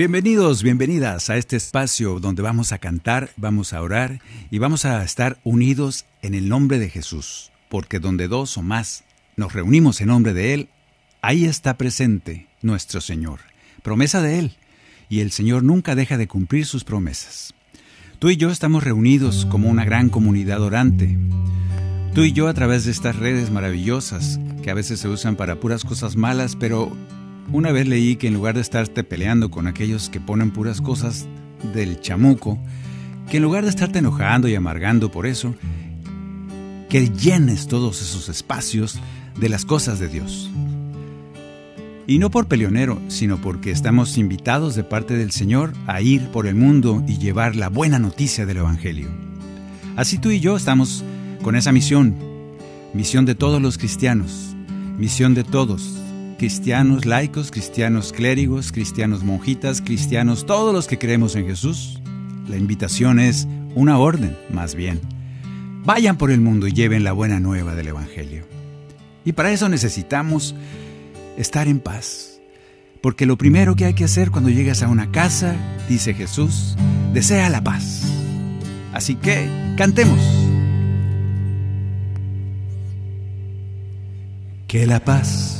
Bienvenidos, bienvenidas a este espacio donde vamos a cantar, vamos a orar y vamos a estar unidos en el nombre de Jesús, porque donde dos o más nos reunimos en nombre de Él, ahí está presente nuestro Señor, promesa de Él, y el Señor nunca deja de cumplir sus promesas. Tú y yo estamos reunidos como una gran comunidad orante. Tú y yo a través de estas redes maravillosas que a veces se usan para puras cosas malas, pero una vez leí que en lugar de estarte peleando con aquellos que ponen puras cosas del chamuco, que en lugar de estarte enojando y amargando por eso, que llenes todos esos espacios de las cosas de Dios. Y no por peleonero, sino porque estamos invitados de parte del Señor a ir por el mundo y llevar la buena noticia del Evangelio. Así tú y yo estamos con esa misión, misión de todos los cristianos, misión de todos, cristianos laicos, cristianos clérigos, cristianos monjitas, cristianos, todos los que creemos en Jesús. La invitación es una orden, más bien. Vayan por el mundo y lleven la buena nueva del Evangelio. Y para eso necesitamos estar en paz. Porque lo primero que hay que hacer cuando llegas a una casa, dice Jesús, desea la paz. Así que cantemos. Que la paz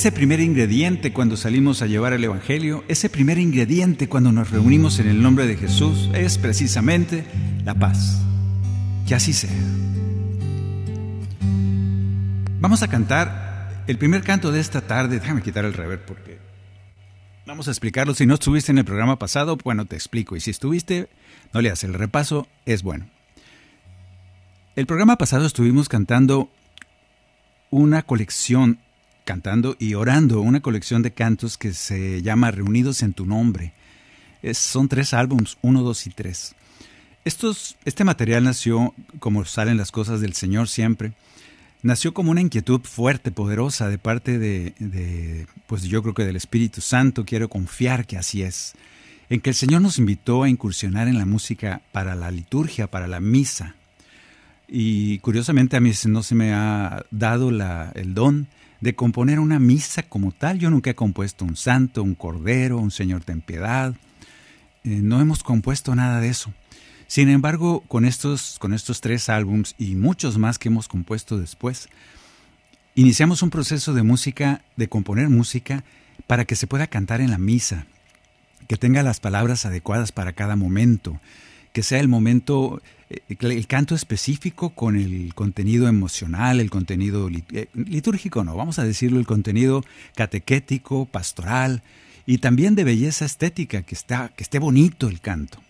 Ese primer ingrediente cuando salimos a llevar el Evangelio, ese primer ingrediente cuando nos reunimos en el nombre de Jesús es precisamente la paz. Que así sea. Vamos a cantar el primer canto de esta tarde. Déjame quitar el rever porque vamos a explicarlo. Si no estuviste en el programa pasado, bueno, te explico. Y si estuviste, no le haces el repaso, es bueno. El programa pasado estuvimos cantando una colección, cantando y orando, una colección de cantos que se llama Reunidos en tu nombre. Son tres álbums, uno, dos y tres. Estos, este material nació, como salen las cosas del Señor siempre, nació como una inquietud fuerte, poderosa de parte de, de, pues yo creo que del Espíritu Santo, quiero confiar que así es, en que el Señor nos invitó a incursionar en la música para la liturgia, para la misa. Y curiosamente a mí no se me ha dado la- el don de componer una misa como tal. Yo nunca he compuesto un santo, un cordero, un Señor ten piedad. Eh, no hemos compuesto nada de eso. Sin embargo, con estos, con estos tres álbums y muchos más que hemos compuesto después, iniciamos un proceso de música, de componer música para que se pueda cantar en la misa, que tenga las palabras adecuadas para cada momento, que sea el momento, eh, el canto específico con el contenido emocional, el contenido eh, litúrgico, no, vamos a decirlo, el contenido catequético, pastoral y también de belleza estética, que, está, que esté bonito el canto.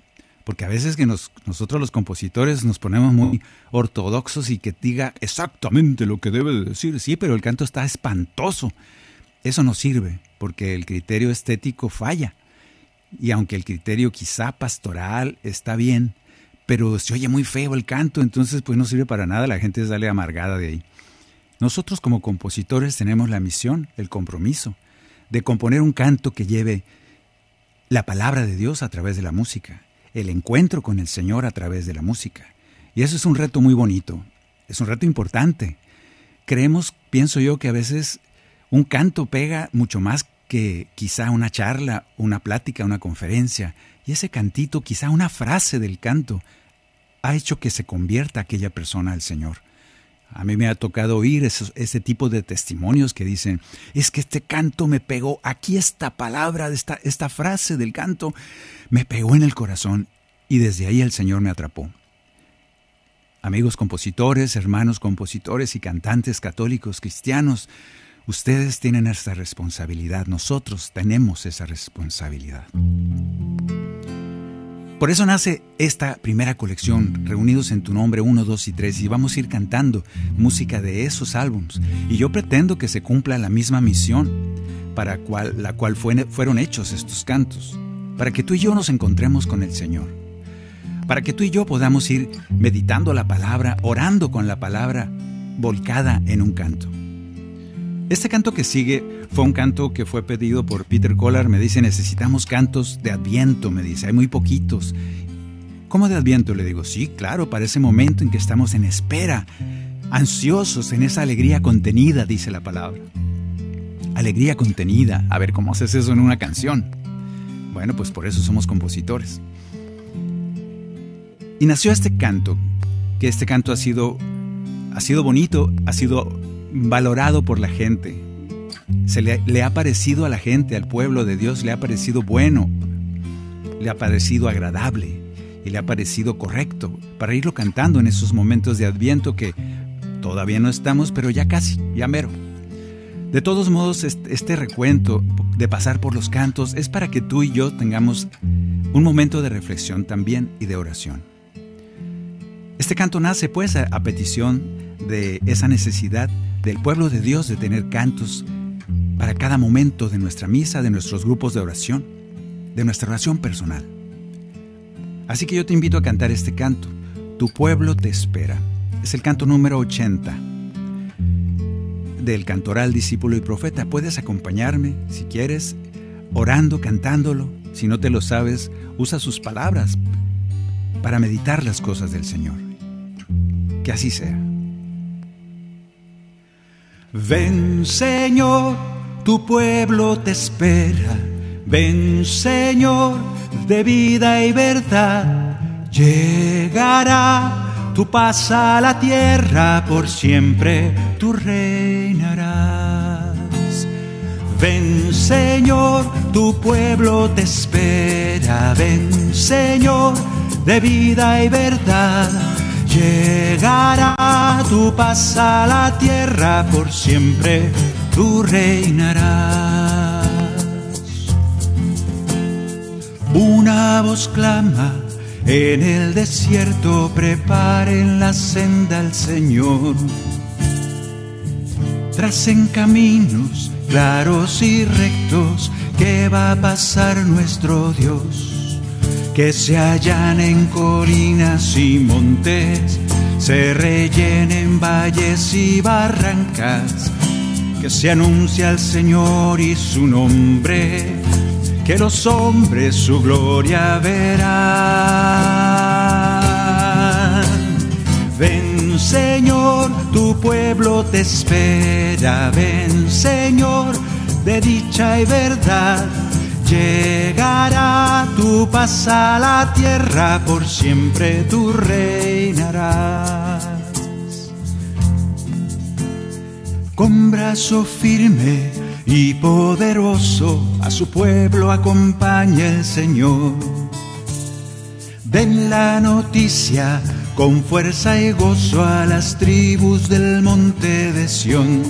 Porque a veces que nosotros los compositores nos ponemos muy ortodoxos y que diga exactamente lo que debe decir, sí, pero el canto está espantoso. Eso no sirve, porque el criterio estético falla. Y aunque el criterio quizá pastoral está bien, pero se oye muy feo el canto, entonces pues no sirve para nada, la gente sale amargada de ahí. Nosotros como compositores tenemos la misión, el compromiso, de componer un canto que lleve la palabra de Dios a través de la música, el encuentro con el Señor a través de la música. Y eso es un reto muy bonito, es un reto importante. Creemos, pienso yo, que a veces un canto pega mucho más que quizá una charla, una plática, una conferencia, y ese cantito, quizá una frase del canto, ha hecho que se convierta aquella persona al Señor. A mí me ha tocado oír ese tipo de testimonios que dicen, es que este canto me pegó, aquí esta palabra, esta, esta frase del canto, me pegó en el corazón y desde ahí el Señor me atrapó. Amigos compositores, hermanos compositores y cantantes católicos cristianos, Ustedes tienen esa responsabilidad, nosotros tenemos esa responsabilidad. Por eso nace esta primera colección, Reunidos en tu nombre 1, 2 y 3, y vamos a ir cantando música de esos álbums. Y yo pretendo que se cumpla la misma misión para la cual fueron hechos estos cantos, para que tú y yo nos encontremos con el Señor, para que tú y yo podamos ir meditando la palabra, orando con la palabra volcada en un canto. Este canto que sigue fue un canto que fue pedido por Peter Collar. Me dice, necesitamos cantos de adviento, me dice, hay muy poquitos. ¿Cómo de adviento? Le digo, sí, claro, para ese momento en que estamos en espera, ansiosos en esa alegría contenida, dice la palabra. Alegría contenida. A ver, ¿cómo haces eso en una canción? Bueno, pues por eso somos compositores. Y nació este canto, que este canto ha sido, ha sido bonito, ha sido valorado por la gente. Se le, ha parecido a la gente, al pueblo de Dios, le ha parecido bueno, le ha parecido agradable y le ha parecido correcto para irlo cantando en esos momentos de adviento que todavía no estamos, pero ya casi, ya mero. De todos modos, este recuento de pasar por los cantos es para que tú y yo tengamos un momento de reflexión también y de oración. Este canto nace pues a, a petición de esa necesidad del pueblo de Dios de tener cantos para cada momento de nuestra misa, de nuestros grupos de oración, de nuestra oración personal. Así que yo te invito a cantar este canto. Tu pueblo te espera. Es el canto número 80 del cantoral discípulo y profeta. Puedes acompañarme si quieres, orando, cantándolo. Si no te lo sabes, usa sus palabras para meditar las cosas del Señor. Que así sea. Ven Señor, tu pueblo te espera. Ven Señor, de vida y verdad. Llegará tu paz a la tierra, por siempre tú reinarás. Ven Señor, tu pueblo te espera. Ven Señor, de vida y verdad Llegará tu paz a la tierra, por siempre tú reinarás. Una voz clama en el desierto, preparen la senda al Señor. Tracen caminos claros y rectos que va a pasar nuestro Dios que se hallan en colinas y montes, se rellenen valles y barrancas, que se anuncia al Señor y su nombre, que los hombres su gloria verán. Ven Señor, tu pueblo te espera, ven Señor, de dicha y verdad Llegará tu paz a la tierra, por siempre tú reinarás. Con brazo firme y poderoso a su pueblo acompaña el Señor. Den la noticia con fuerza y gozo a las tribus del monte de Sión.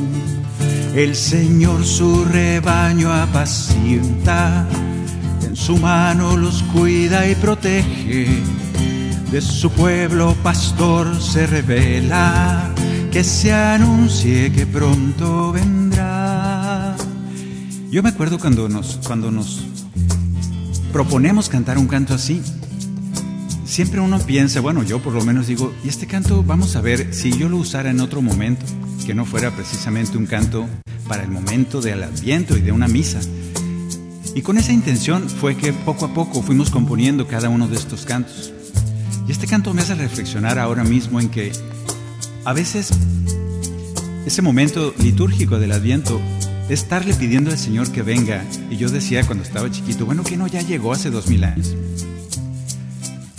El Señor su rebaño apacienta, en su mano los cuida y protege. De su pueblo pastor se revela, que se anuncie que pronto vendrá. Yo me acuerdo cuando nos, cuando nos proponemos cantar un canto así, siempre uno piensa, bueno, yo por lo menos digo, y este canto vamos a ver si yo lo usara en otro momento, que no fuera precisamente un canto para el momento del adviento y de una misa. Y con esa intención fue que poco a poco fuimos componiendo cada uno de estos cantos. Y este canto me hace reflexionar ahora mismo en que a veces ese momento litúrgico del adviento es estarle pidiendo al Señor que venga. Y yo decía cuando estaba chiquito, bueno, que no ya llegó hace dos mil años.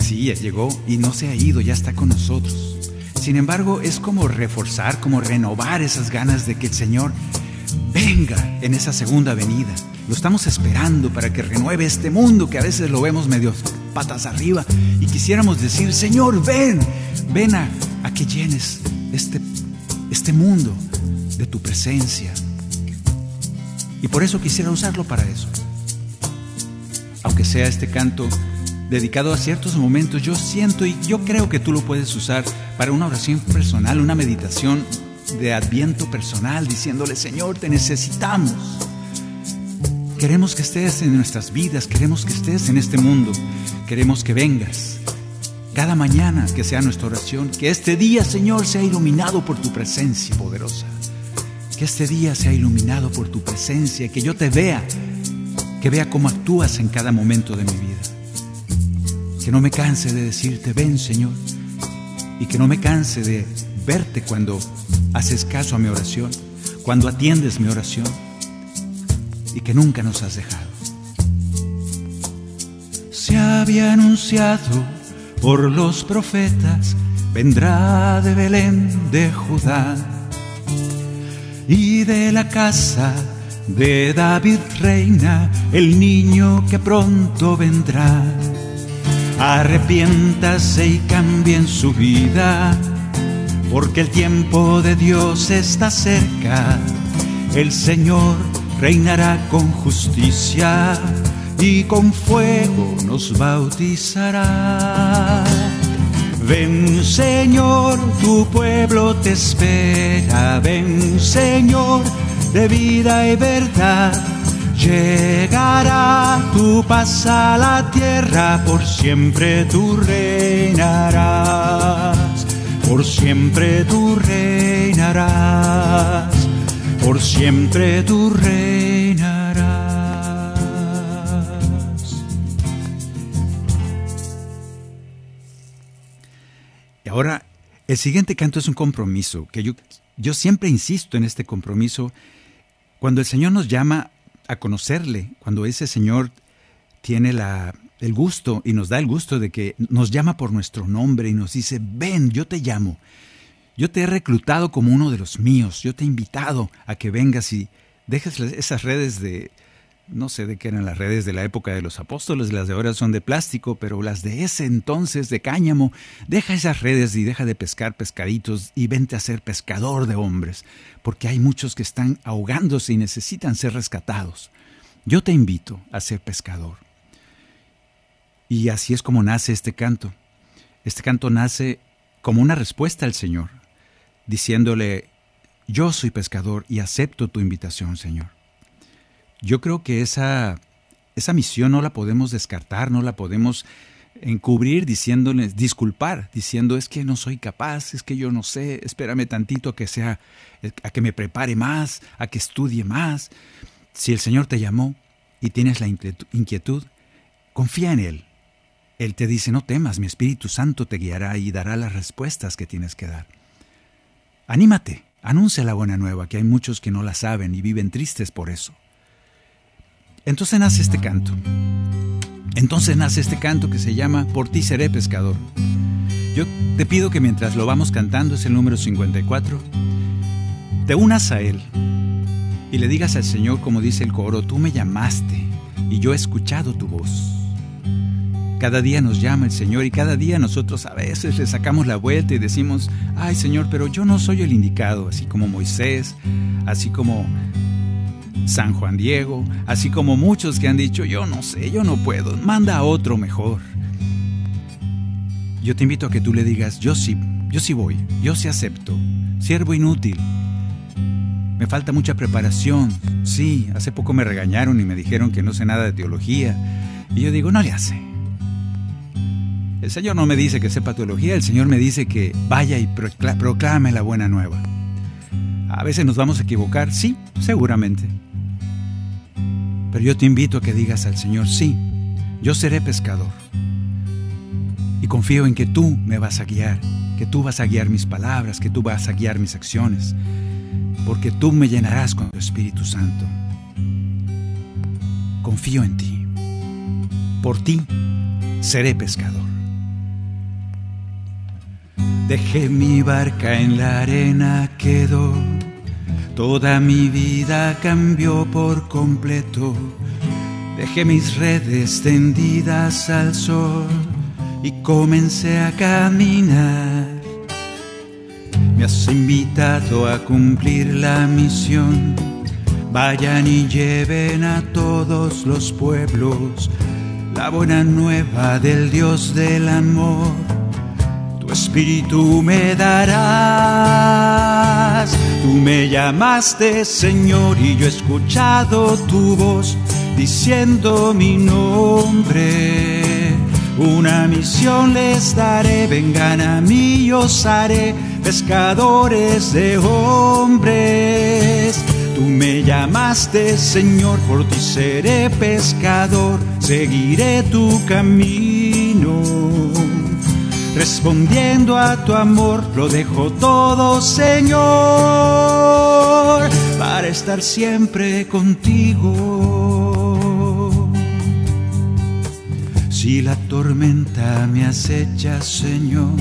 Sí, ya llegó y no se ha ido, ya está con nosotros. Sin embargo, es como reforzar, como renovar esas ganas de que el Señor venga en esa segunda venida. Lo estamos esperando para que renueve este mundo que a veces lo vemos medio patas arriba y quisiéramos decir, Señor, ven, ven a, que llenes este, este mundo de tu presencia. Y por eso quisiera usarlo para eso. Aunque sea este canto dedicado a ciertos momentos, yo siento y yo creo que tú lo puedes usar para una oración personal, una meditación de adviento personal, diciéndole, Señor, te necesitamos. Queremos que estés en nuestras vidas, queremos que estés en este mundo, queremos que vengas. Cada mañana que sea nuestra oración, que este día, Señor, sea iluminado por tu presencia poderosa. Que este día sea iluminado por tu presencia, que yo te vea, que vea cómo actúas en cada momento de mi vida. Que no me canse de decirte, ven Señor. Y que no me canse de verte cuando haces caso a mi oración, cuando atiendes mi oración. Y que nunca nos has dejado. Se había anunciado por los profetas, vendrá de Belén de Judá y de la casa de David reina el niño que pronto vendrá Arrepiéntase y cambien su vida, porque el tiempo de Dios está cerca. El Señor reinará con justicia y con fuego nos bautizará. Ven Señor, tu pueblo te espera, ven Señor, de vida y verdad Llegará tu paz a la tierra, por siempre tú reinarás, por siempre tú reinarás, por siempre tú reinarás. Y ahora, el siguiente canto es un compromiso, que yo, yo siempre insisto en este compromiso. Cuando el Señor nos llama a conocerle, cuando ese Señor tiene la, el gusto y nos da el gusto de que nos llama por nuestro nombre y nos dice, ven, yo te llamo. Yo te he reclutado como uno de los míos, yo te he invitado a que vengas y dejes esas redes de, no sé de qué eran las redes de la época de los apóstoles, las de ahora son de plástico, pero las de ese entonces de cáñamo, deja esas redes y deja de pescar pescaditos y vente a ser pescador de hombres, porque hay muchos que están ahogándose y necesitan ser rescatados. Yo te invito a ser pescador. Y así es como nace este canto. Este canto nace como una respuesta al Señor, diciéndole, yo soy pescador y acepto tu invitación, Señor. Yo creo que esa, esa misión no la podemos descartar, no la podemos encubrir diciéndoles, disculpar, diciendo es que no soy capaz, es que yo no sé, espérame tantito a que sea, a que me prepare más, a que estudie más. Si el Señor te llamó y tienes la inquietud, confía en Él. Él te dice, no temas, mi Espíritu Santo te guiará y dará las respuestas que tienes que dar. Anímate, anuncia la buena nueva, que hay muchos que no la saben y viven tristes por eso. Entonces nace este canto. Entonces nace este canto que se llama Por ti seré pescador. Yo te pido que mientras lo vamos cantando, es el número 54, te unas a Él y le digas al Señor, como dice el coro, tú me llamaste y yo he escuchado tu voz. Cada día nos llama el Señor y cada día nosotros a veces le sacamos la vuelta y decimos, ay Señor, pero yo no soy el indicado, así como Moisés, así como San Juan Diego, así como muchos que han dicho, yo no sé, yo no puedo, manda a otro mejor. Yo te invito a que tú le digas, yo sí, yo sí voy, yo sí acepto, siervo inútil. Me falta mucha preparación, sí, hace poco me regañaron y me dijeron que no sé nada de teología, y yo digo, no le hace. El Señor no me dice que sepa teología, el Señor me dice que vaya y proclame la buena nueva. A veces nos vamos a equivocar, sí, seguramente. Pero yo te invito a que digas al Señor, sí, yo seré pescador. Y confío en que tú me vas a guiar, que tú vas a guiar mis palabras, que tú vas a guiar mis acciones, porque tú me llenarás con tu Espíritu Santo. Confío en ti. Por ti seré pescador. Dejé mi barca en la arena, quedó. Toda mi vida cambió por completo. Dejé mis redes tendidas al sol y comencé a caminar. Me has invitado a cumplir la misión. Vayan y lleven a todos los pueblos la buena nueva del Dios del amor espíritu me darás. Tú me llamaste Señor y yo he escuchado tu voz diciendo mi nombre. Una misión les daré, vengan a mí, yo os haré pescadores de hombres. Tú me llamaste Señor, por ti seré pescador, seguiré tu camino respondiendo a tu amor, lo dejo todo, Señor, para estar siempre contigo. Si la tormenta me acecha, Señor,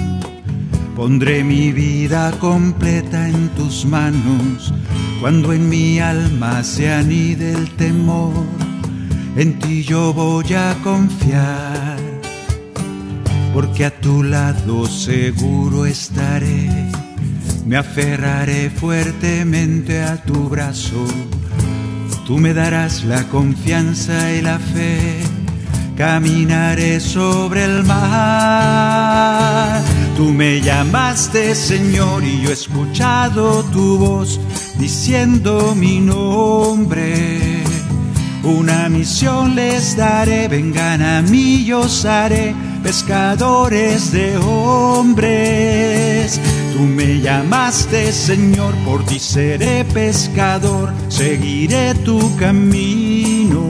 pondré mi vida completa en tus manos. Cuando en mi alma se anide el temor, en ti yo voy a confiar porque a tu lado seguro estaré. Me aferraré fuertemente a tu brazo, tú me darás la confianza y la fe. Caminaré sobre el mar. Tú me llamaste Señor y yo he escuchado tu voz diciendo mi nombre. Una misión les daré, vengan a mí, yo os haré pescadores de hombres. Tú me llamaste Señor, por ti seré pescador, seguiré tu camino.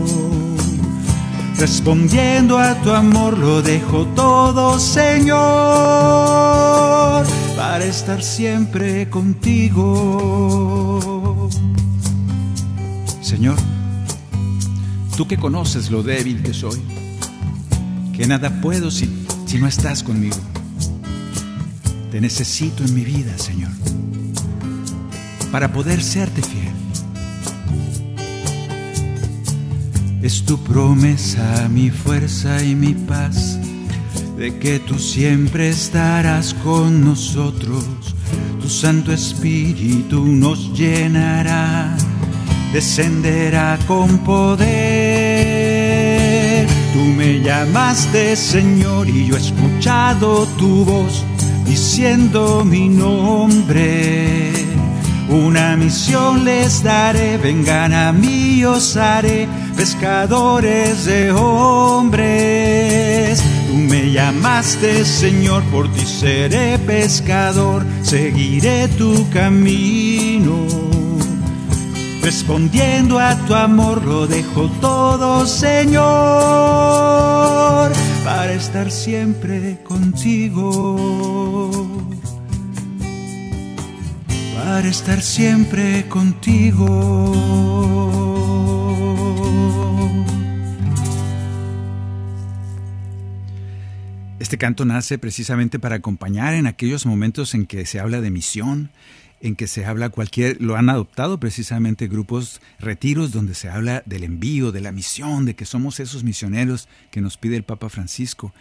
Respondiendo a tu amor lo dejo todo, Señor, para estar siempre contigo. Señor, tú que conoces lo débil que soy que nada puedo si, si no estás conmigo. Te necesito en mi vida, Señor, para poder serte fiel. Es tu promesa, mi fuerza y mi paz, de que tú siempre estarás con nosotros. Tu Santo Espíritu nos llenará, descenderá con poder Tú me llamaste Señor y yo he escuchado tu voz diciendo mi nombre. Una misión les daré, vengan a mí, os haré pescadores de hombres. Tú me llamaste Señor, por ti seré pescador, seguiré tu camino Respondiendo a tu amor lo dejo todo, Señor, para estar siempre contigo. Para estar siempre contigo. Este canto nace precisamente para acompañar en aquellos momentos en que se habla de misión, en que se habla cualquier, lo han adoptado precisamente grupos retiros donde se habla del envío, de la misión, de que somos esos misioneros que nos pide el Papa Francisco.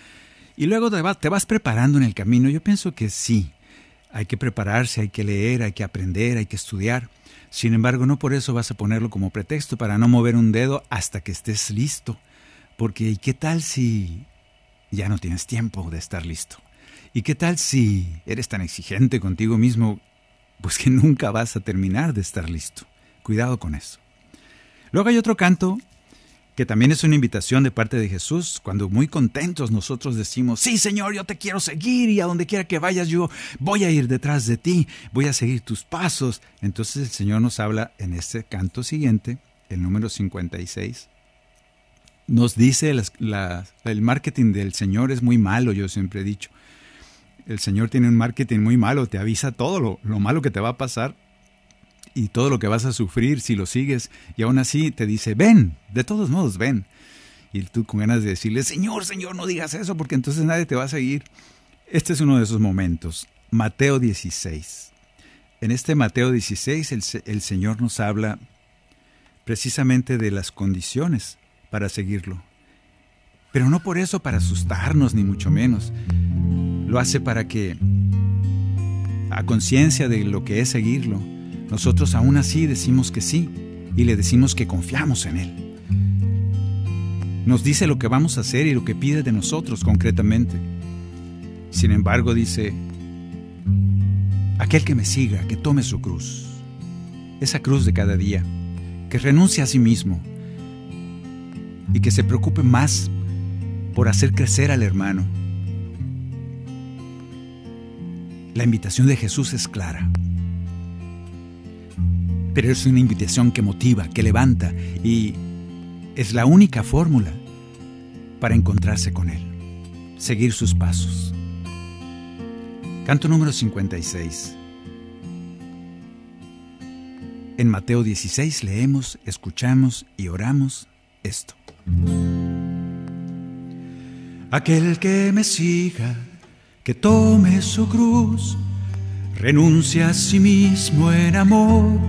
Y luego te vas, preparando en el camino. Yo pienso que sí, hay que prepararse, hay que leer, hay que aprender, hay que estudiar. Sin embargo, no por eso vas a ponerlo como pretexto para no mover un dedo hasta que estés listo. Porque ¿y qué tal si ya no tienes tiempo de estar listo? ¿Y qué tal si eres tan exigente contigo mismo pues que nunca vas a terminar de estar listo. Cuidado con eso. Luego hay otro canto que también es una invitación de parte de Jesús, cuando muy contentos nosotros decimos, sí Señor, yo te quiero seguir y a donde quiera que vayas yo voy a ir detrás de ti, voy a seguir tus pasos. Entonces el Señor nos habla en este canto siguiente, el número 56. Nos dice, el marketing del Señor es muy malo, yo siempre he dicho el Señor tiene un marketing muy malo, te avisa todo lo, malo que te va a pasar y todo lo que vas a sufrir si lo sigues y aún así te dice, ven, de todos modos, ven. Y tú con ganas de decirle, Señor, Señor, no digas eso porque entonces nadie te va a seguir. Este es uno de esos momentos. Mateo 16. En este Mateo 16 el, Señor nos habla precisamente de las condiciones para seguirlo. Pero no por eso para asustarnos, ni mucho menos lo hace para que, a conciencia de lo que es seguirlo, nosotros aún así decimos que sí y le decimos que confiamos en Él. Nos dice lo que vamos a hacer y lo que pide de nosotros concretamente. Sin embargo, dice, aquel que me siga, que tome su cruz, esa cruz de cada día, que renuncie a sí mismo y que se preocupe más por hacer crecer al hermano La invitación de Jesús es clara. Pero es una invitación que motiva, que levanta y es la única fórmula para encontrarse con Él, seguir sus pasos. Canto número 56. En Mateo 16 leemos, escuchamos y oramos esto. Aquel que me siga que tome su cruz, renuncia a sí mismo en amor.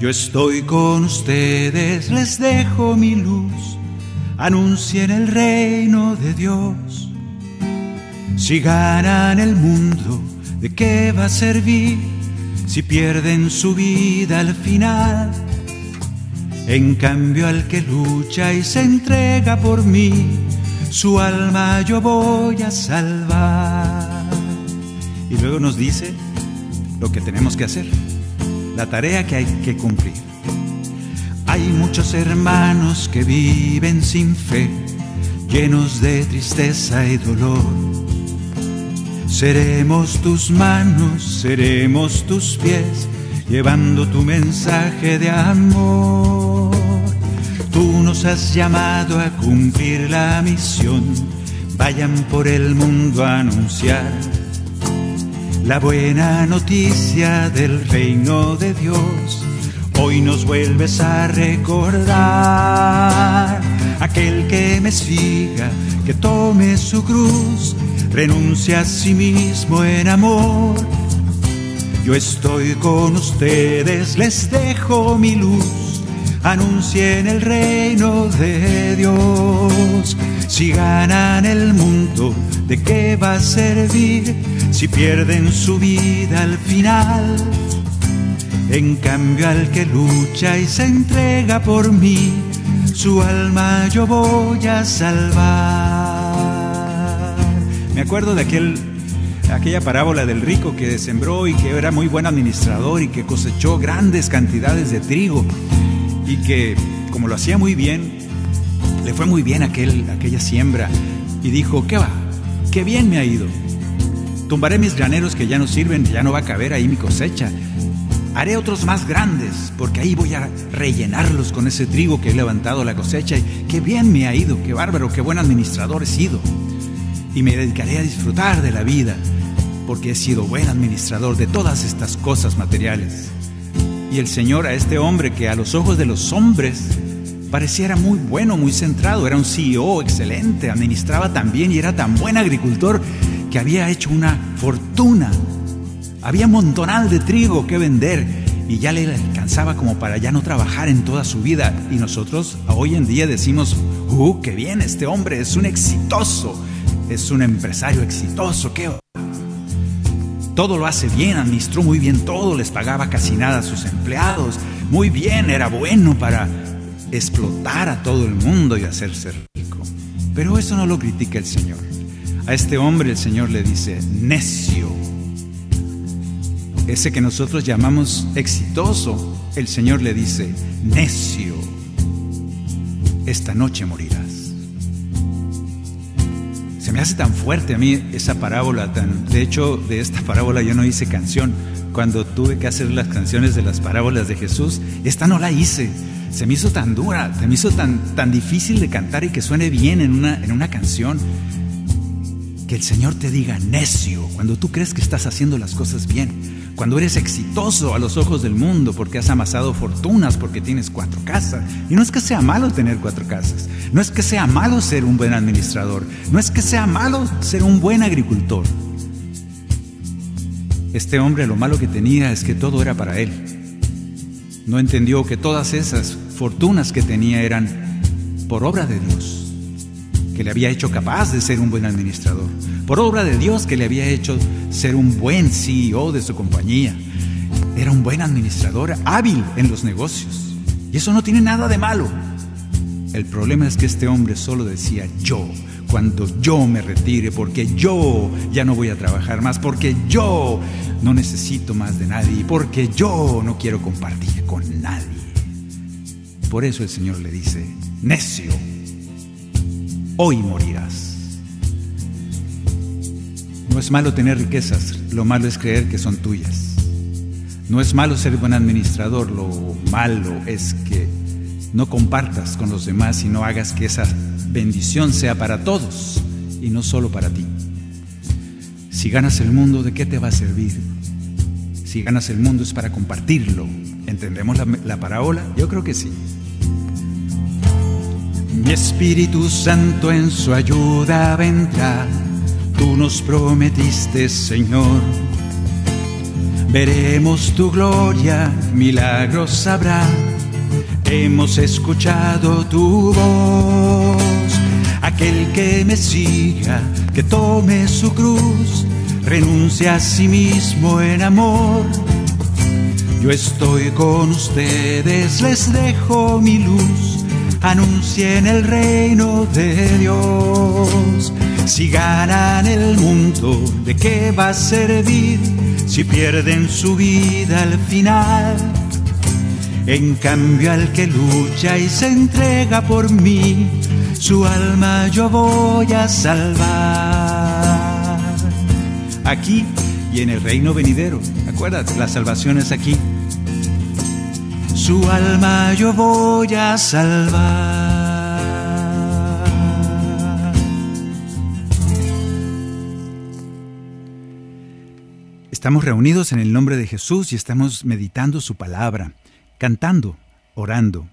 Yo estoy con ustedes, les dejo mi luz, anuncien el reino de Dios. Si ganan el mundo, ¿de qué va a servir si pierden su vida al final? En cambio al que lucha y se entrega por mí, su alma yo voy a salvar. Y luego nos dice lo que tenemos que hacer, la tarea que hay que cumplir. Hay muchos hermanos que viven sin fe, llenos de tristeza y dolor. Seremos tus manos, seremos tus pies, llevando tu mensaje de amor. Tú nos has llamado a cumplir la misión. Vayan por el mundo a anunciar la buena noticia del reino de Dios. Hoy nos vuelves a recordar. Aquel que me siga, que tome su cruz, renuncia a sí mismo en amor. Yo estoy con ustedes, les dejo mi luz anuncien el reino de Dios. Si ganan el mundo, ¿de qué va a servir si pierden su vida al final? En cambio al que lucha y se entrega por mí, su alma yo voy a salvar. Me acuerdo de aquel aquella parábola del rico que sembró y que era muy buen administrador y que cosechó grandes cantidades de trigo y que, como lo hacía muy bien, le fue muy bien aquel, aquella siembra y dijo, ¿qué va? ¡Qué bien me ha ido! Tumbaré mis graneros que ya no sirven, ya no va a caber ahí mi cosecha. Haré otros más grandes, porque ahí voy a rellenarlos con ese trigo que he levantado la cosecha. Y qué bien me ha ido, qué bárbaro, qué buen administrador he sido. Y me dedicaré a disfrutar de la vida, porque he sido buen administrador de todas estas cosas materiales y el Señor a este hombre que a los ojos de los hombres pareciera muy bueno, muy centrado, era un CEO excelente, administraba tan bien y era tan buen agricultor que había hecho una fortuna Había montonal de trigo que vender y ya le alcanzaba como para ya no trabajar en toda su vida. Y nosotros hoy en día decimos, ¡uh, qué bien! Este hombre es un exitoso, es un empresario exitoso, ¿qué? Todo lo hace bien, administró muy bien todo, les pagaba casi nada a sus empleados, muy bien, era bueno para explotar a todo el mundo y hacerse rico. Pero eso no lo critica el Señor. A este hombre el Señor le dice, necio. Ese que nosotros llamamos exitoso, el Señor le dice, necio, esta noche morirás. Se me hace tan fuerte a mí esa parábola, tan, de hecho de esta parábola yo no hice canción. Cuando tuve que hacer las canciones de las parábolas de Jesús, esta no la hice. Se me hizo tan dura, se me hizo tan, tan difícil de cantar y que suene bien en una, en una canción que el Señor te diga necio cuando tú crees que estás haciendo las cosas bien, cuando eres exitoso a los ojos del mundo porque has amasado fortunas, porque tienes cuatro casas. Y no es que sea malo tener cuatro casas, no es que sea malo ser un buen administrador, no es que sea malo ser un buen agricultor. Este hombre lo malo que tenía es que todo era para él. No entendió que todas esas fortunas que tenía eran por obra de Dios que le había hecho capaz de ser un buen administrador, por obra de Dios que le había hecho ser un buen CEO de su compañía. Era un buen administrador, hábil en los negocios. Y eso no tiene nada de malo. El problema es que este hombre solo decía yo, cuando yo me retire, porque yo ya no voy a trabajar más, porque yo no necesito más de nadie, porque yo no quiero compartir con nadie. Por eso el Señor le dice, necio, hoy morirás. No es malo tener riquezas, lo malo es creer que son tuyas. No es malo ser buen administrador, lo malo es que no compartas con los demás y no hagas que esa bendición sea para todos y no solo para ti. Si ganas el mundo, ¿de qué te va a servir? Si ganas el mundo es para compartirlo. ¿Entendemos la, la parábola? Yo creo que sí. Mi Espíritu Santo en su ayuda vendrá, tú nos prometiste, Señor. Veremos tu gloria, milagros habrá, hemos escuchado tu voz. Aquel que me siga, que tome su cruz, renuncia a sí mismo en amor. Yo estoy con ustedes, les dejo mi luz anuncien el reino de Dios. Si ganan el mundo, ¿de qué va a servir si pierden su vida al final? En cambio al que lucha y se entrega por mí, su alma yo voy a salvar. Aquí y en el reino venidero, acuérdate, la salvación es aquí su alma yo voy a salvar. Estamos reunidos en el nombre de Jesús y estamos meditando su palabra, cantando, orando.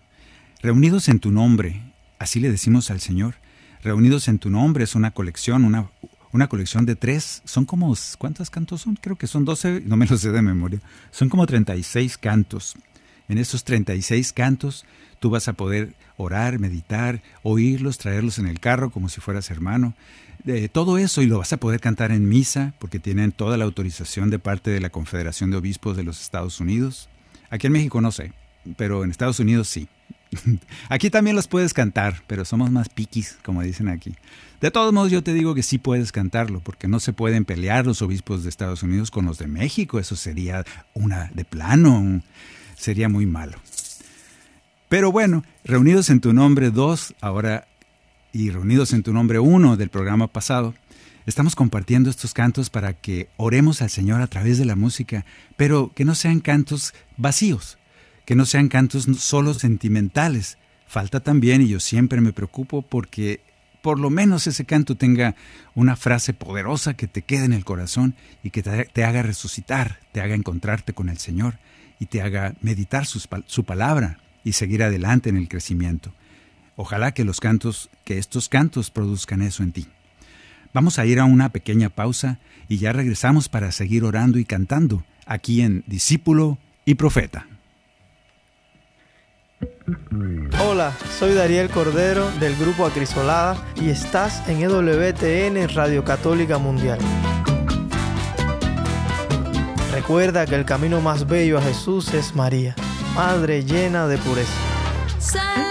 Reunidos en tu nombre, así le decimos al Señor. Reunidos en tu nombre es una colección, una, una colección de tres, son como, ¿cuántos cantos son? Creo que son 12, no me lo sé de memoria, son como 36 cantos. En esos 36 cantos tú vas a poder orar, meditar, oírlos, traerlos en el carro como si fueras hermano. de todo eso y lo vas a poder cantar en misa porque tienen toda la autorización de parte de la Confederación de Obispos de los Estados Unidos. Aquí en México no sé, pero en Estados Unidos sí. Aquí también los puedes cantar, pero somos más piquis, como dicen aquí. De todos modos, yo te digo que sí puedes cantarlo, porque no se pueden pelear los obispos de Estados Unidos con los de México. Eso sería una de plano sería muy malo. Pero bueno, reunidos en tu nombre dos, ahora y reunidos en tu nombre uno del programa pasado, estamos compartiendo estos cantos para que oremos al Señor a través de la música, pero que no sean cantos vacíos, que no sean cantos solo sentimentales. Falta también, y yo siempre me preocupo porque por lo menos ese canto tenga una frase poderosa que te quede en el corazón y que te, haga resucitar, te haga encontrarte con el Señor y te haga meditar su, palabra y seguir adelante en el crecimiento. Ojalá que los cantos, que estos cantos produzcan eso en ti. Vamos a ir a una pequeña pausa y ya regresamos para seguir orando y cantando aquí en Discípulo y Profeta. Hola, soy Dariel Cordero del grupo Acrisolada y estás en EWTN Radio Católica Mundial. Recuerda que el camino más bello a Jesús es María, Madre llena de pureza.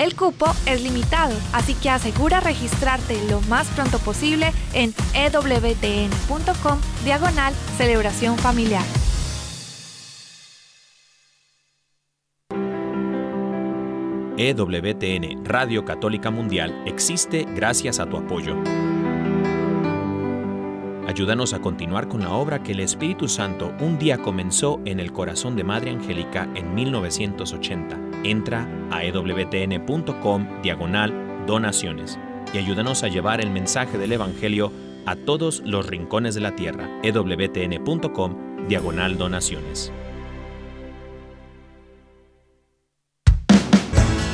El cupo es limitado, así que asegura registrarte lo más pronto posible en ewtn.com diagonal celebración familiar. EWTN Radio Católica Mundial existe gracias a tu apoyo. Ayúdanos a continuar con la obra que el Espíritu Santo un día comenzó en el corazón de Madre Angélica en 1980. Entra a ewtn.com diagonal donaciones y ayúdanos a llevar el mensaje del Evangelio a todos los rincones de la tierra. ewtn.com diagonal donaciones.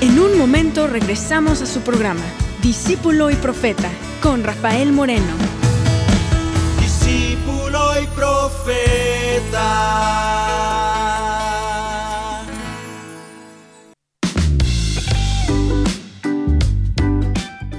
En un momento regresamos a su programa, Discípulo y Profeta, con Rafael Moreno. discípulo y profeta.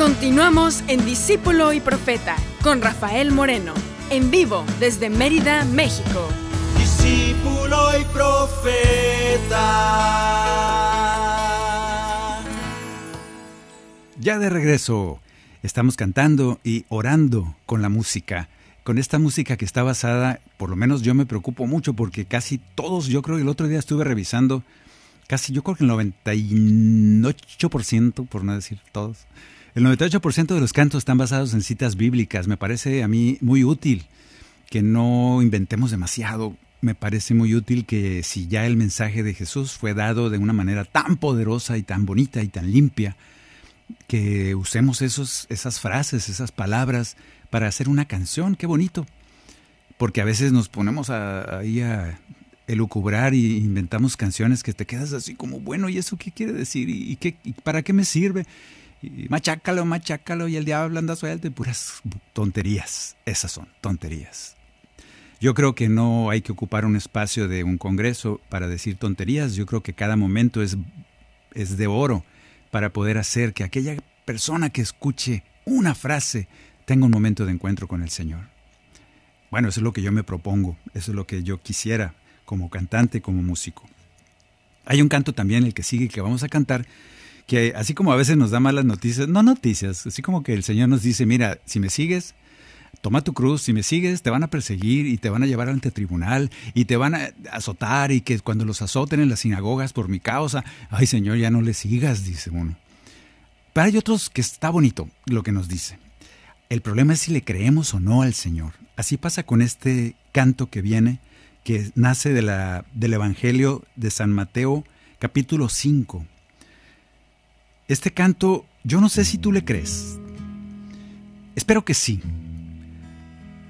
Continuamos en Discípulo y Profeta con Rafael Moreno, en vivo desde Mérida, México. discípulo y profeta. Ya de regreso, estamos cantando y orando con la música, con esta música que está basada, por lo menos yo me preocupo mucho porque casi todos, yo creo que el otro día estuve revisando, casi yo creo que el 98%, por no decir todos, el 98% de los cantos están basados en citas bíblicas. Me parece a mí muy útil que no inventemos demasiado. Me parece muy útil que si ya el mensaje de Jesús fue dado de una manera tan poderosa y tan bonita y tan limpia, que usemos esos, esas frases, esas palabras para hacer una canción. Qué bonito. Porque a veces nos ponemos ahí a elucubrar y inventamos canciones que te quedas así como, bueno, ¿y eso qué quiere decir? ¿Y, y qué, y para qué me sirve? Machácalo, machácalo, y el diablo anda suelto y puras tonterías. Esas son tonterías. Yo creo que no hay que ocupar un espacio de un congreso para decir tonterías. Yo creo que cada momento es, es de oro para poder hacer que aquella persona que escuche una frase tenga un momento de encuentro con el Señor. Bueno, eso es lo que yo me propongo, eso es lo que yo quisiera como cantante, como músico. Hay un canto también, el que sigue, que vamos a cantar, que así como a veces nos da malas noticias, no noticias, así como que el Señor nos dice, mira, si me sigues, toma tu cruz, si me sigues, te van a perseguir y te van a llevar ante tribunal y te van a azotar y que cuando los azoten en las sinagogas por mi causa, ay Señor, ya no le sigas, dice uno. Pero hay otros que está bonito lo que nos dice. El problema es si le creemos o no al Señor. Así pasa con este canto que viene, que nace de la, del Evangelio de San Mateo, capítulo 5. Este canto, yo no sé si tú le crees. Espero que sí.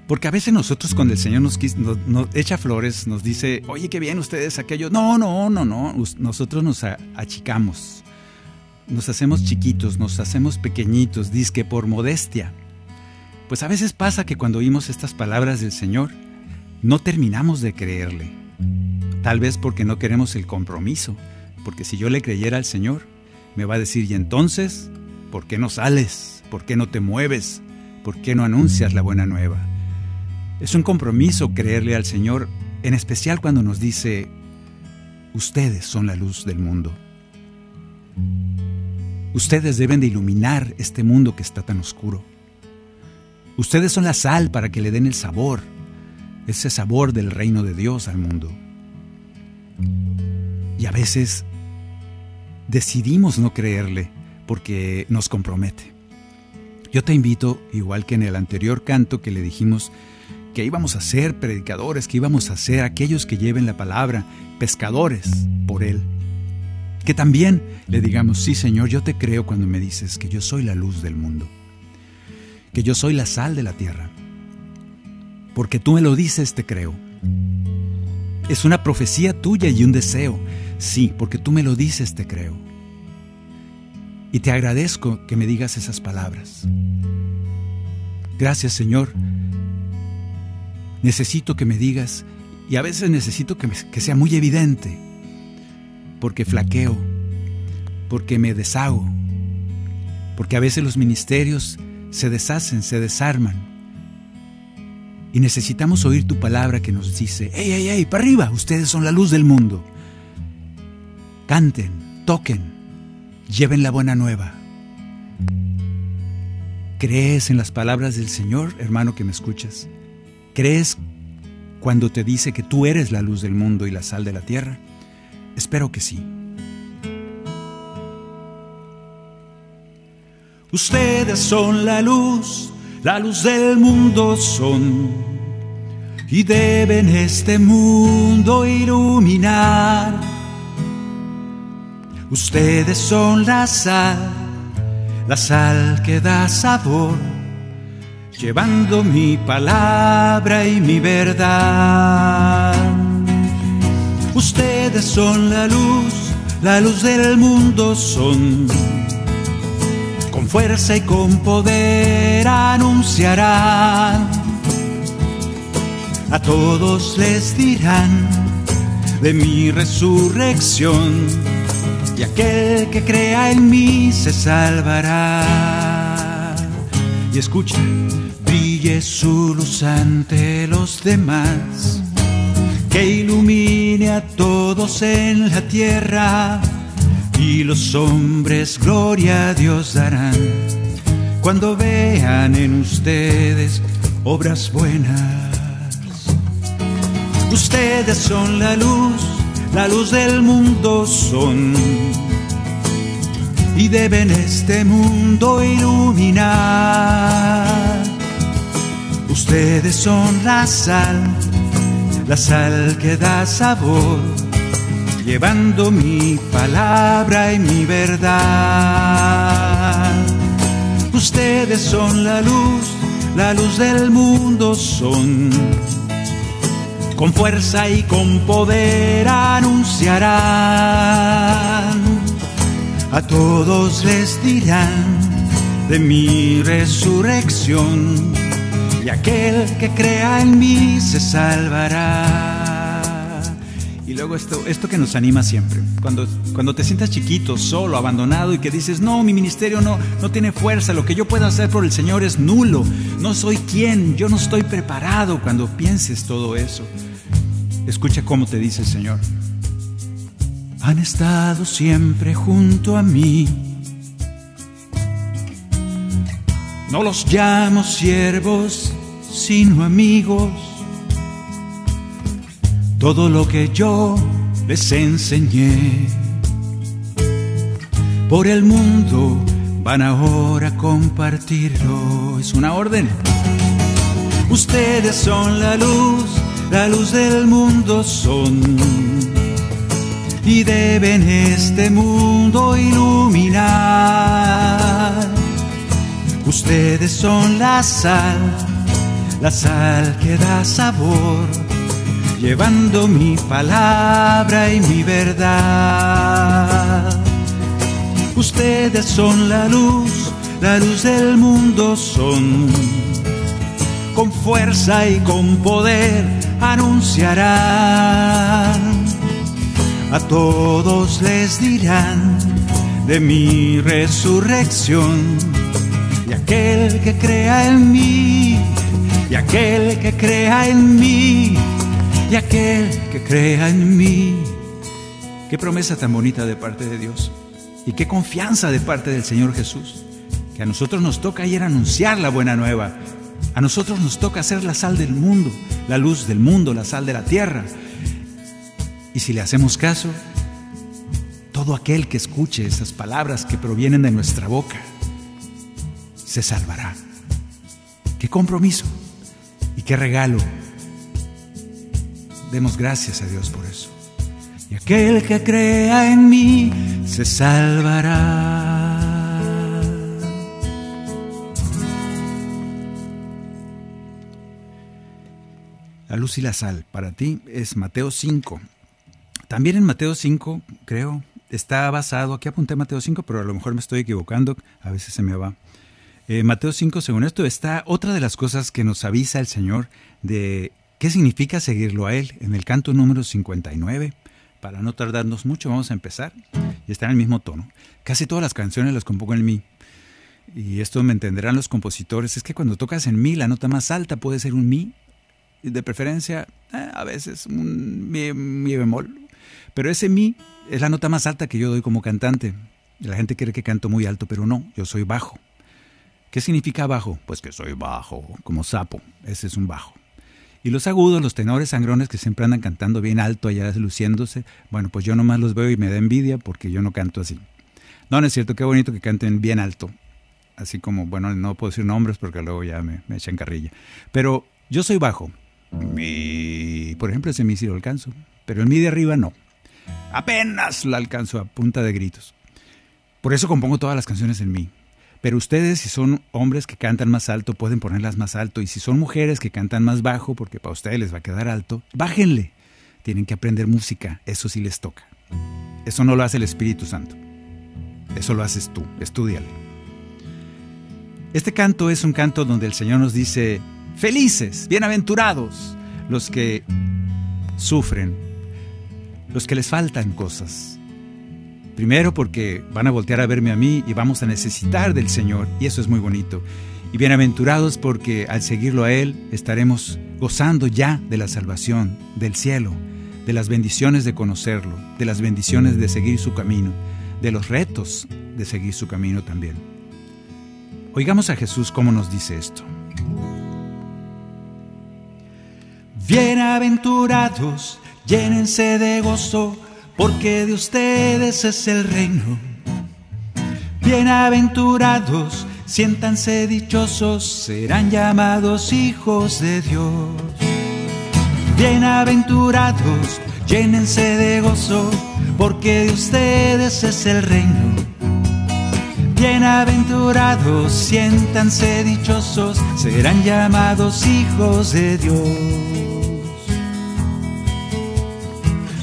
Porque a veces nosotros cuando el Señor nos, nos- echa flores, nos dice, oye, qué bien ustedes aquello. No, no, no, no. Nosotros nos achicamos. Nos hacemos chiquitos, nos hacemos pequeñitos, disque por modestia. Pues a veces pasa que cuando oímos estas palabras del Señor, no terminamos de creerle. Tal vez porque no queremos el compromiso. Porque si yo le creyera al Señor, me va a decir, y entonces, ¿por qué no sales? ¿Por qué no te mueves? ¿Por qué no anuncias la buena nueva? Es un compromiso creerle al Señor, en especial cuando nos dice, ustedes son la luz del mundo. Ustedes deben de iluminar este mundo que está tan oscuro. Ustedes son la sal para que le den el sabor, ese sabor del reino de Dios al mundo. Y a veces decidimos no creerle porque nos compromete. Yo te invito, igual que en el anterior canto que le dijimos que íbamos a ser predicadores, que íbamos a ser aquellos que lleven la palabra, pescadores por Él. Que también le digamos, sí Señor, yo te creo cuando me dices que yo soy la luz del mundo, que yo soy la sal de la tierra. Porque tú me lo dices, te creo. Es una profecía tuya y un deseo. Sí, porque tú me lo dices, te creo. Y te agradezco que me digas esas palabras. Gracias, Señor. Necesito que me digas, y a veces necesito que, sea muy evidente, porque flaqueo, porque me deshago, porque a veces los ministerios se deshacen, se desarman. Y necesitamos oír tu palabra que nos dice, ¡Ey, ey, ey, para arriba! Ustedes son la luz del mundo. Canten, toquen, lleven la buena nueva. ¿Crees en las palabras del Señor, hermano que me escuchas? ¿Crees cuando te dice que tú eres la luz del mundo y la sal de la tierra? Espero que sí. Ustedes son la luz, la luz del mundo son. Y deben este mundo iluminar. Ustedes son la sal, la sal que da sabor, llevando mi palabra y mi verdad. Ustedes son la luz, la luz del mundo son con fuerza y con poder anunciarán. A todos les dirán de mi resurrección y aquel que crea en mí se salvará. Y escucha, brille su luz ante los demás, que ilumine a todos en la tierra y los hombres gloria a Dios darán cuando vean en ustedes obras buenas. Ustedes son la luz, la luz del mundo son y deben este mundo iluminar. Ustedes son la sal, la sal que da sabor llevando mi palabra y mi verdad. Ustedes son la luz, la luz del mundo son. Con fuerza y con poder anunciarán. A todos les dirán de mi resurrección. Y aquel que crea en mí se salvará. Y luego esto, esto que nos anima siempre, cuando, cuando te sientas chiquito, solo, abandonado y que dices, no, mi ministerio no, no tiene fuerza, lo que yo puedo hacer por el Señor es nulo, no soy quien, yo no estoy preparado cuando pienses todo eso. Escucha cómo te dice el Señor. Han estado siempre junto a mí. No los llamo siervos, sino amigos. Todo lo que yo les enseñé por el mundo van ahora a compartirlo. Es una orden. Ustedes son la luz, la luz del mundo son. y deben este mundo iluminar. Ustedes son la sal, la sal que da sabor, llevando mi palabra y mi verdad. Ustedes son la luz, la luz del mundo son. Con fuerza y con poder anunciarán. A todos les dirán de mi resurrección. Y aquel que crea en mí, y aquel que crea en mí, y aquel que crea en mí. Qué promesa tan bonita de parte de Dios. Y qué confianza de parte del Señor Jesús. Que a nosotros nos toca ir a anunciar la buena nueva. A nosotros nos toca ser la sal del mundo, la luz del mundo, la sal de la tierra. Y si le hacemos caso, todo aquel que escuche esas palabras que provienen de nuestra boca, se salvará. Qué compromiso y qué regalo. Demos gracias a Dios por eso. Y aquel que crea en mí se salvará. La luz y la sal para ti es Mateo 5. También en Mateo 5, creo, está basado, aquí apunté Mateo 5, pero a lo mejor me estoy equivocando, a veces se me va. Eh, Mateo 5, según esto, está otra de las cosas que nos avisa el Señor de qué significa seguirlo a Él. En el canto número 59, para no tardarnos mucho, vamos a empezar. Y está en el mismo tono. Casi todas las canciones las compongo en mi. Y esto me entenderán los compositores. Es que cuando tocas en mi, la nota más alta puede ser un mi. De preferencia, eh, a veces un mi, mi bemol. Pero ese mi es la nota más alta que yo doy como cantante. La gente cree que canto muy alto, pero no, yo soy bajo. ¿Qué significa bajo? Pues que soy bajo, como sapo. Ese es un bajo. Y los agudos, los tenores sangrones que siempre andan cantando bien alto allá luciéndose, bueno, pues yo nomás los veo y me da envidia porque yo no canto así. No, no es cierto, qué bonito que canten bien alto. Así como, bueno, no puedo decir nombres porque luego ya me, me echan carrilla. Pero yo soy bajo. Mi, por ejemplo, ese sí lo alcanzo, pero el mi de arriba no. Apenas lo alcanzo a punta de gritos. Por eso compongo todas las canciones en mi. Pero ustedes, si son hombres que cantan más alto, pueden ponerlas más alto. Y si son mujeres que cantan más bajo, porque para ustedes les va a quedar alto, bájenle. Tienen que aprender música, eso sí les toca. Eso no lo hace el Espíritu Santo. Eso lo haces tú, estudiale. Este canto es un canto donde el Señor nos dice, felices, bienaventurados, los que sufren, los que les faltan cosas. Primero porque van a voltear a verme a mí y vamos a necesitar del Señor, y eso es muy bonito. Y bienaventurados porque al seguirlo a Él estaremos gozando ya de la salvación, del cielo, de las bendiciones de conocerlo, de las bendiciones de seguir su camino, de los retos de seguir su camino también. Oigamos a Jesús cómo nos dice esto. Bienaventurados, llénense de gozo, porque de ustedes es el reino. Bienaventurados, siéntanse dichosos, serán llamados hijos de Dios. Bienaventurados, llénense de gozo, porque de ustedes es el reino. Bienaventurados, siéntanse dichosos, serán llamados hijos de Dios.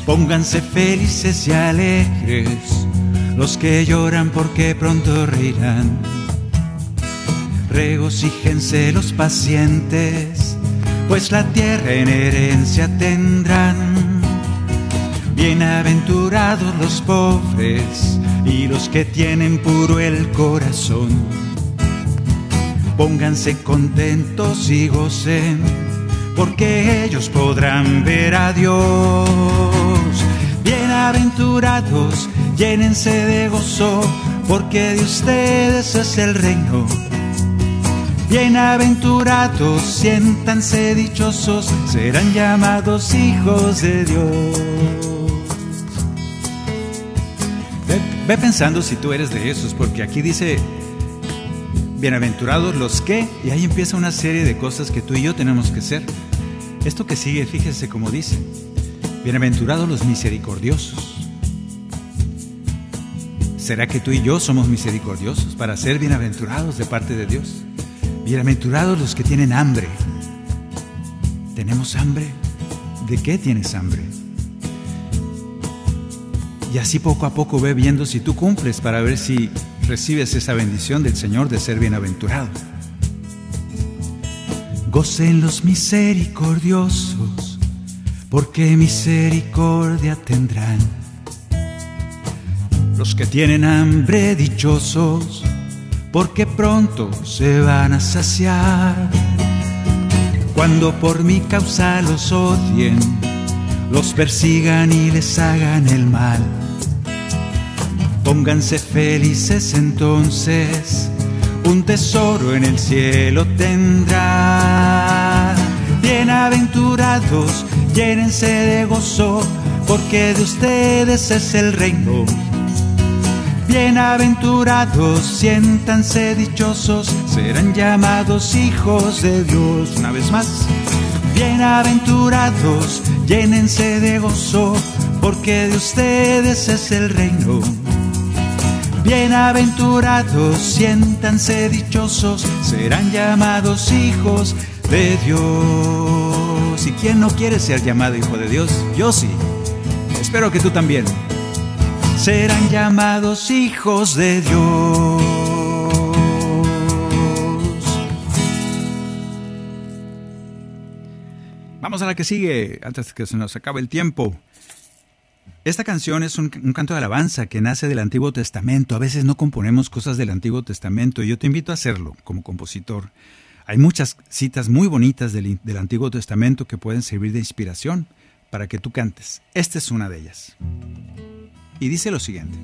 Pónganse felices y alegres los que lloran porque pronto reirán. Regocíjense los pacientes, pues la tierra en herencia tendrán. Bienaventurados los pobres y los que tienen puro el corazón. Pónganse contentos y gocen, porque ellos podrán ver a Dios. Bienaventurados, llénense de gozo, porque de ustedes es el reino. Bienaventurados, siéntanse dichosos, serán llamados hijos de Dios. Ve, ve pensando si tú eres de esos, porque aquí dice, bienaventurados los que, y ahí empieza una serie de cosas que tú y yo tenemos que ser. Esto que sigue, fíjese cómo dice, bienaventurados los misericordiosos, ¿Será que tú y yo somos misericordiosos para ser bienaventurados de parte de Dios? Bienaventurados los que tienen hambre. ¿Tenemos hambre? ¿De qué tienes hambre? Y así poco a poco ve viendo si tú cumples para ver si recibes esa bendición del Señor de ser bienaventurado. Gocen los misericordiosos, porque misericordia tendrán. Los que tienen hambre dichosos, porque pronto se van a saciar. Cuando por mi causa los odien, los persigan y les hagan el mal. Pónganse felices entonces, un tesoro en el cielo tendrán. Bienaventurados, llénense de gozo, porque de ustedes es el reino. Bienaventurados, siéntanse dichosos, serán llamados hijos de Dios. Una vez más, bienaventurados, llénense de gozo, porque de ustedes es el reino. Bienaventurados, siéntanse dichosos, serán llamados hijos de Dios. ¿Y quién no quiere ser llamado hijo de Dios? Yo sí. Espero que tú también. Serán llamados hijos de Dios. Vamos a la que sigue, antes que se nos acabe el tiempo. Esta canción es un, canto de alabanza que nace del Antiguo Testamento. A veces no componemos cosas del Antiguo Testamento y yo te invito a hacerlo como compositor. Hay muchas citas muy bonitas del, Antiguo Testamento que pueden servir de inspiración para que tú cantes. Esta es una de ellas. Y dice lo siguiente.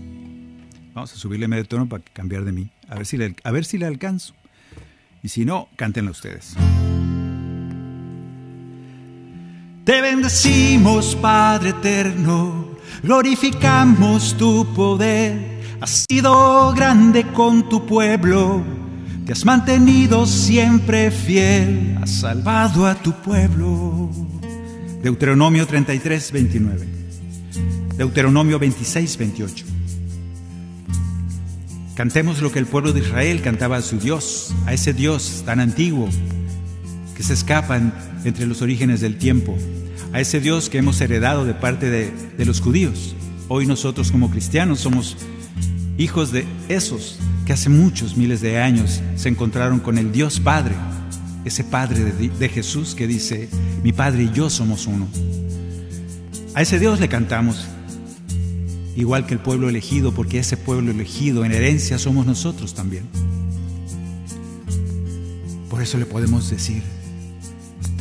Vamos a subirle medio tono para cambiar de mí. A ver si le, a ver si le alcanzo. Y si no, cántenla ustedes. Te bendecimos, Padre eterno, glorificamos tu poder. Has sido grande con tu pueblo, te has mantenido siempre fiel, has salvado a tu pueblo. Deuteronomio 33, 29. Deuteronomio 26, 28. Cantemos lo que el pueblo de Israel cantaba a su Dios, a ese Dios tan antiguo que se escapan entre los orígenes del tiempo, a ese Dios que hemos heredado de parte de, de los judíos. Hoy nosotros como cristianos somos hijos de esos que hace muchos miles de años se encontraron con el Dios Padre, ese Padre de, de Jesús que dice, mi Padre y yo somos uno. A ese Dios le cantamos, igual que el pueblo elegido, porque ese pueblo elegido en herencia somos nosotros también. Por eso le podemos decir,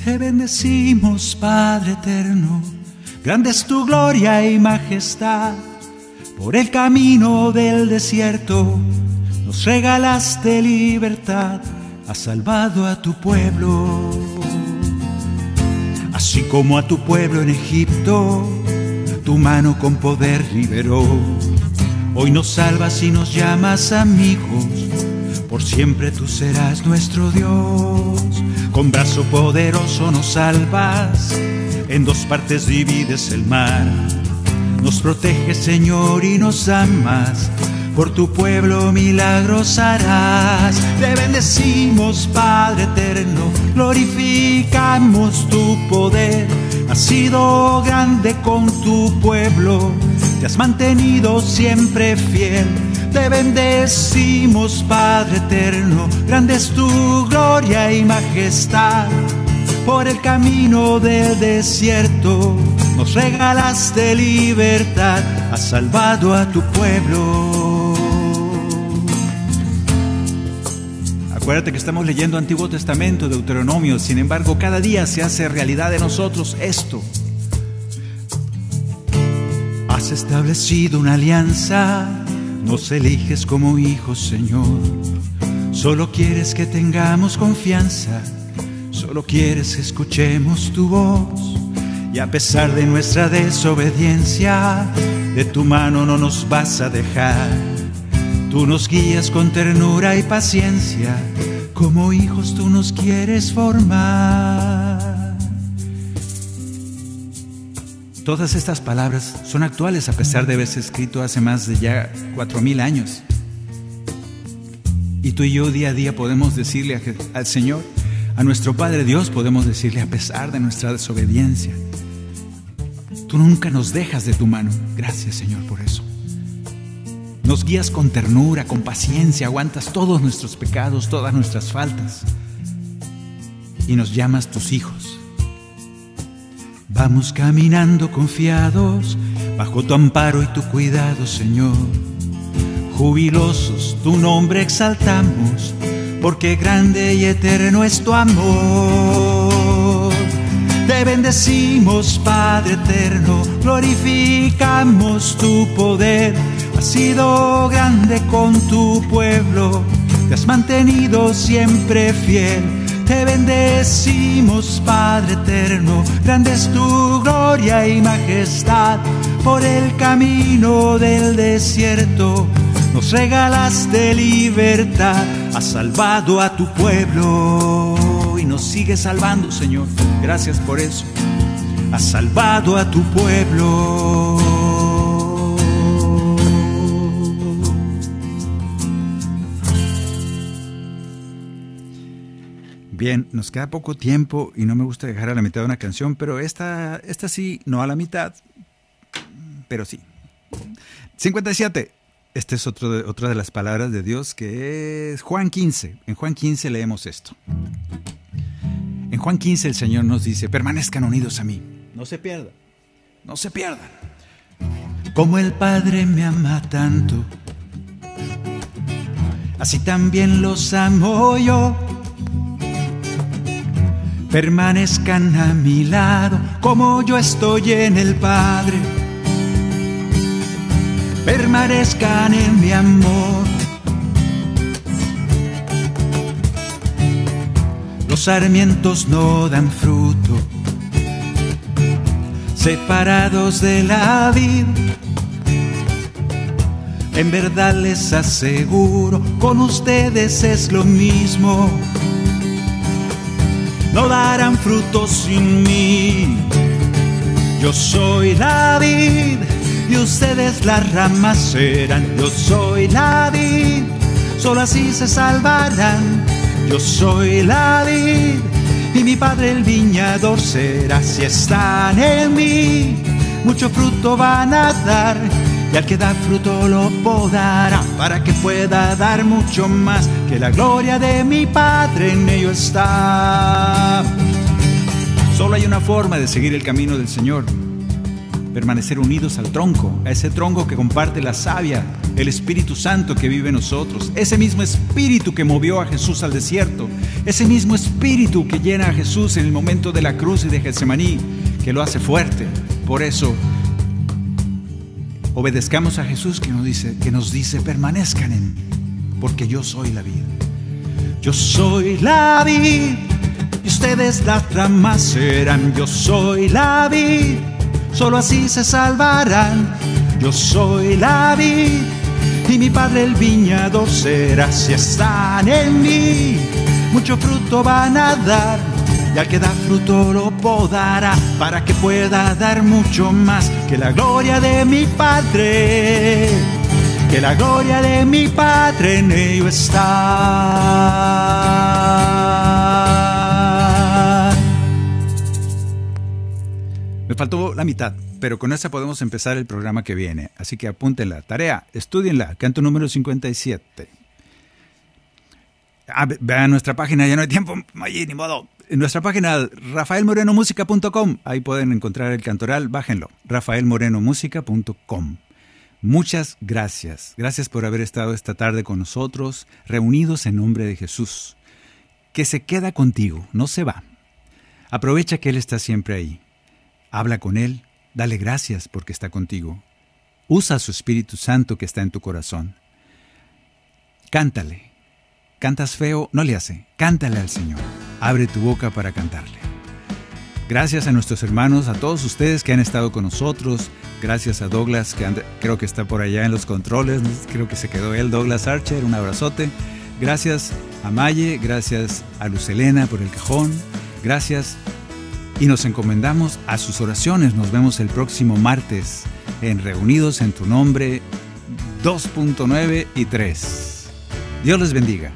te bendecimos Padre eterno, grande es tu gloria y majestad, por el camino del desierto nos regalaste libertad, has salvado a tu pueblo, así como a tu pueblo en Egipto tu mano con poder liberó. Hoy nos salvas y nos llamas amigos, por siempre tú serás nuestro Dios. Con brazo poderoso nos salvas, en dos partes divides el mar. Nos proteges Señor y nos amas, por tu pueblo milagros harás. Te bendecimos Padre eterno, glorificamos tu poder. Has sido grande con tu pueblo, te has mantenido siempre fiel. Te bendecimos Padre eterno, grande es tu gloria y majestad. Por el camino del desierto nos regalaste libertad, has salvado a tu pueblo. Acuérdate que estamos leyendo Antiguo Testamento, Deuteronomio, sin embargo cada día se hace realidad en nosotros esto. Has establecido una alianza, nos eliges como hijos, Señor. Solo quieres que tengamos confianza, solo quieres que escuchemos tu voz. Y a pesar de nuestra desobediencia, de tu mano no nos vas a dejar. Tú nos guías con ternura y paciencia, como hijos tú nos quieres formar. Todas estas palabras son actuales a pesar de haberse escrito hace más de ya cuatro mil años. Y tú y yo día a día podemos decirle al Señor, a nuestro Padre Dios podemos decirle a pesar de nuestra desobediencia, tú nunca nos dejas de tu mano. Gracias Señor por eso. Nos guías con ternura, con paciencia, aguantas todos nuestros pecados, todas nuestras faltas y nos llamas tus hijos. Vamos caminando confiados bajo tu amparo y tu cuidado, Señor. Jubilosos tu nombre exaltamos, porque grande y eterno es tu amor. Te bendecimos, Padre eterno, glorificamos tu poder. Has sido grande con tu pueblo, te has mantenido siempre fiel. Te bendecimos, Padre eterno, grande es tu gloria y majestad. Por el camino del desierto nos regalaste libertad, has salvado a tu pueblo y nos sigue salvando, Señor. Gracias por eso. Has salvado a tu pueblo. Bien, nos queda poco tiempo y no me gusta dejar a la mitad de una canción, pero esta, esta sí, no a la mitad, pero sí. 57. Esta es otro otra de las palabras de Dios que es Juan 15. En Juan 15 leemos esto. En Juan 15 el Señor nos dice, permanezcan unidos a mí. No se pierdan. No se pierdan. Como el Padre me ama tanto, así también los amo yo. Permanezcan a mi lado como yo estoy en el Padre. Permanezcan en mi amor. Los sarmientos no dan fruto, separados de la vid. En verdad les aseguro, con ustedes es lo mismo no darán frutos sin mí. Yo soy la vid y ustedes las ramas serán. Yo soy la vid, solo así se salvarán. Yo soy la vid y mi padre el viñador será. Si están en mí, mucho fruto van a dar. Y al que da fruto lo podará para que pueda dar mucho más, que la gloria de mi Padre en ello está. Solo hay una forma de seguir el camino del Señor, permanecer unidos al tronco, a ese tronco que comparte la savia, el Espíritu Santo que vive en nosotros, ese mismo Espíritu que movió a Jesús al desierto, ese mismo Espíritu que llena a Jesús en el momento de la cruz y de Getsemaní, que lo hace fuerte. Por eso obedezcamos a Jesús que nos dice, que nos dice, permanezcan en mí, porque yo soy la vida. Yo soy la vid y ustedes las ramas serán. Yo soy la vid, solo así se salvarán. Yo soy la vid y mi padre el viñador será. Si están en mí, mucho fruto van a dar. Y al que da fruto lo podará para que pueda dar mucho más que la gloria de mi Padre. Que la gloria de mi Padre en ello está. Me faltó la mitad, pero con esa podemos empezar el programa que viene. Así que apúntenla. Tarea, estudienla. Canto número 57. Ah, ve- vean nuestra página, ya no hay tiempo, allí, ni modo. En nuestra página, rafaelmorenomusica.com, ahí pueden encontrar el cantoral, bájenlo, rafaelmorenomusica.com. Muchas gracias, gracias por haber estado esta tarde con nosotros, reunidos en nombre de Jesús, que se queda contigo, no se va. Aprovecha que Él está siempre ahí. Habla con Él, dale gracias porque está contigo. Usa su Espíritu Santo que está en tu corazón. Cántale, Cantas feo, no le hace. Cántale al Señor. Abre tu boca para cantarle. Gracias a nuestros hermanos, a todos ustedes que han estado con nosotros. Gracias a Douglas, que creo que está por allá en los controles. Creo que se quedó él, Douglas Archer. Un abrazote. Gracias a Maye, gracias a Lucelena por el cajón. Gracias y nos encomendamos a sus oraciones. Nos vemos el próximo martes en Reunidos en tu Nombre 2.9 y 3. Dios les bendiga.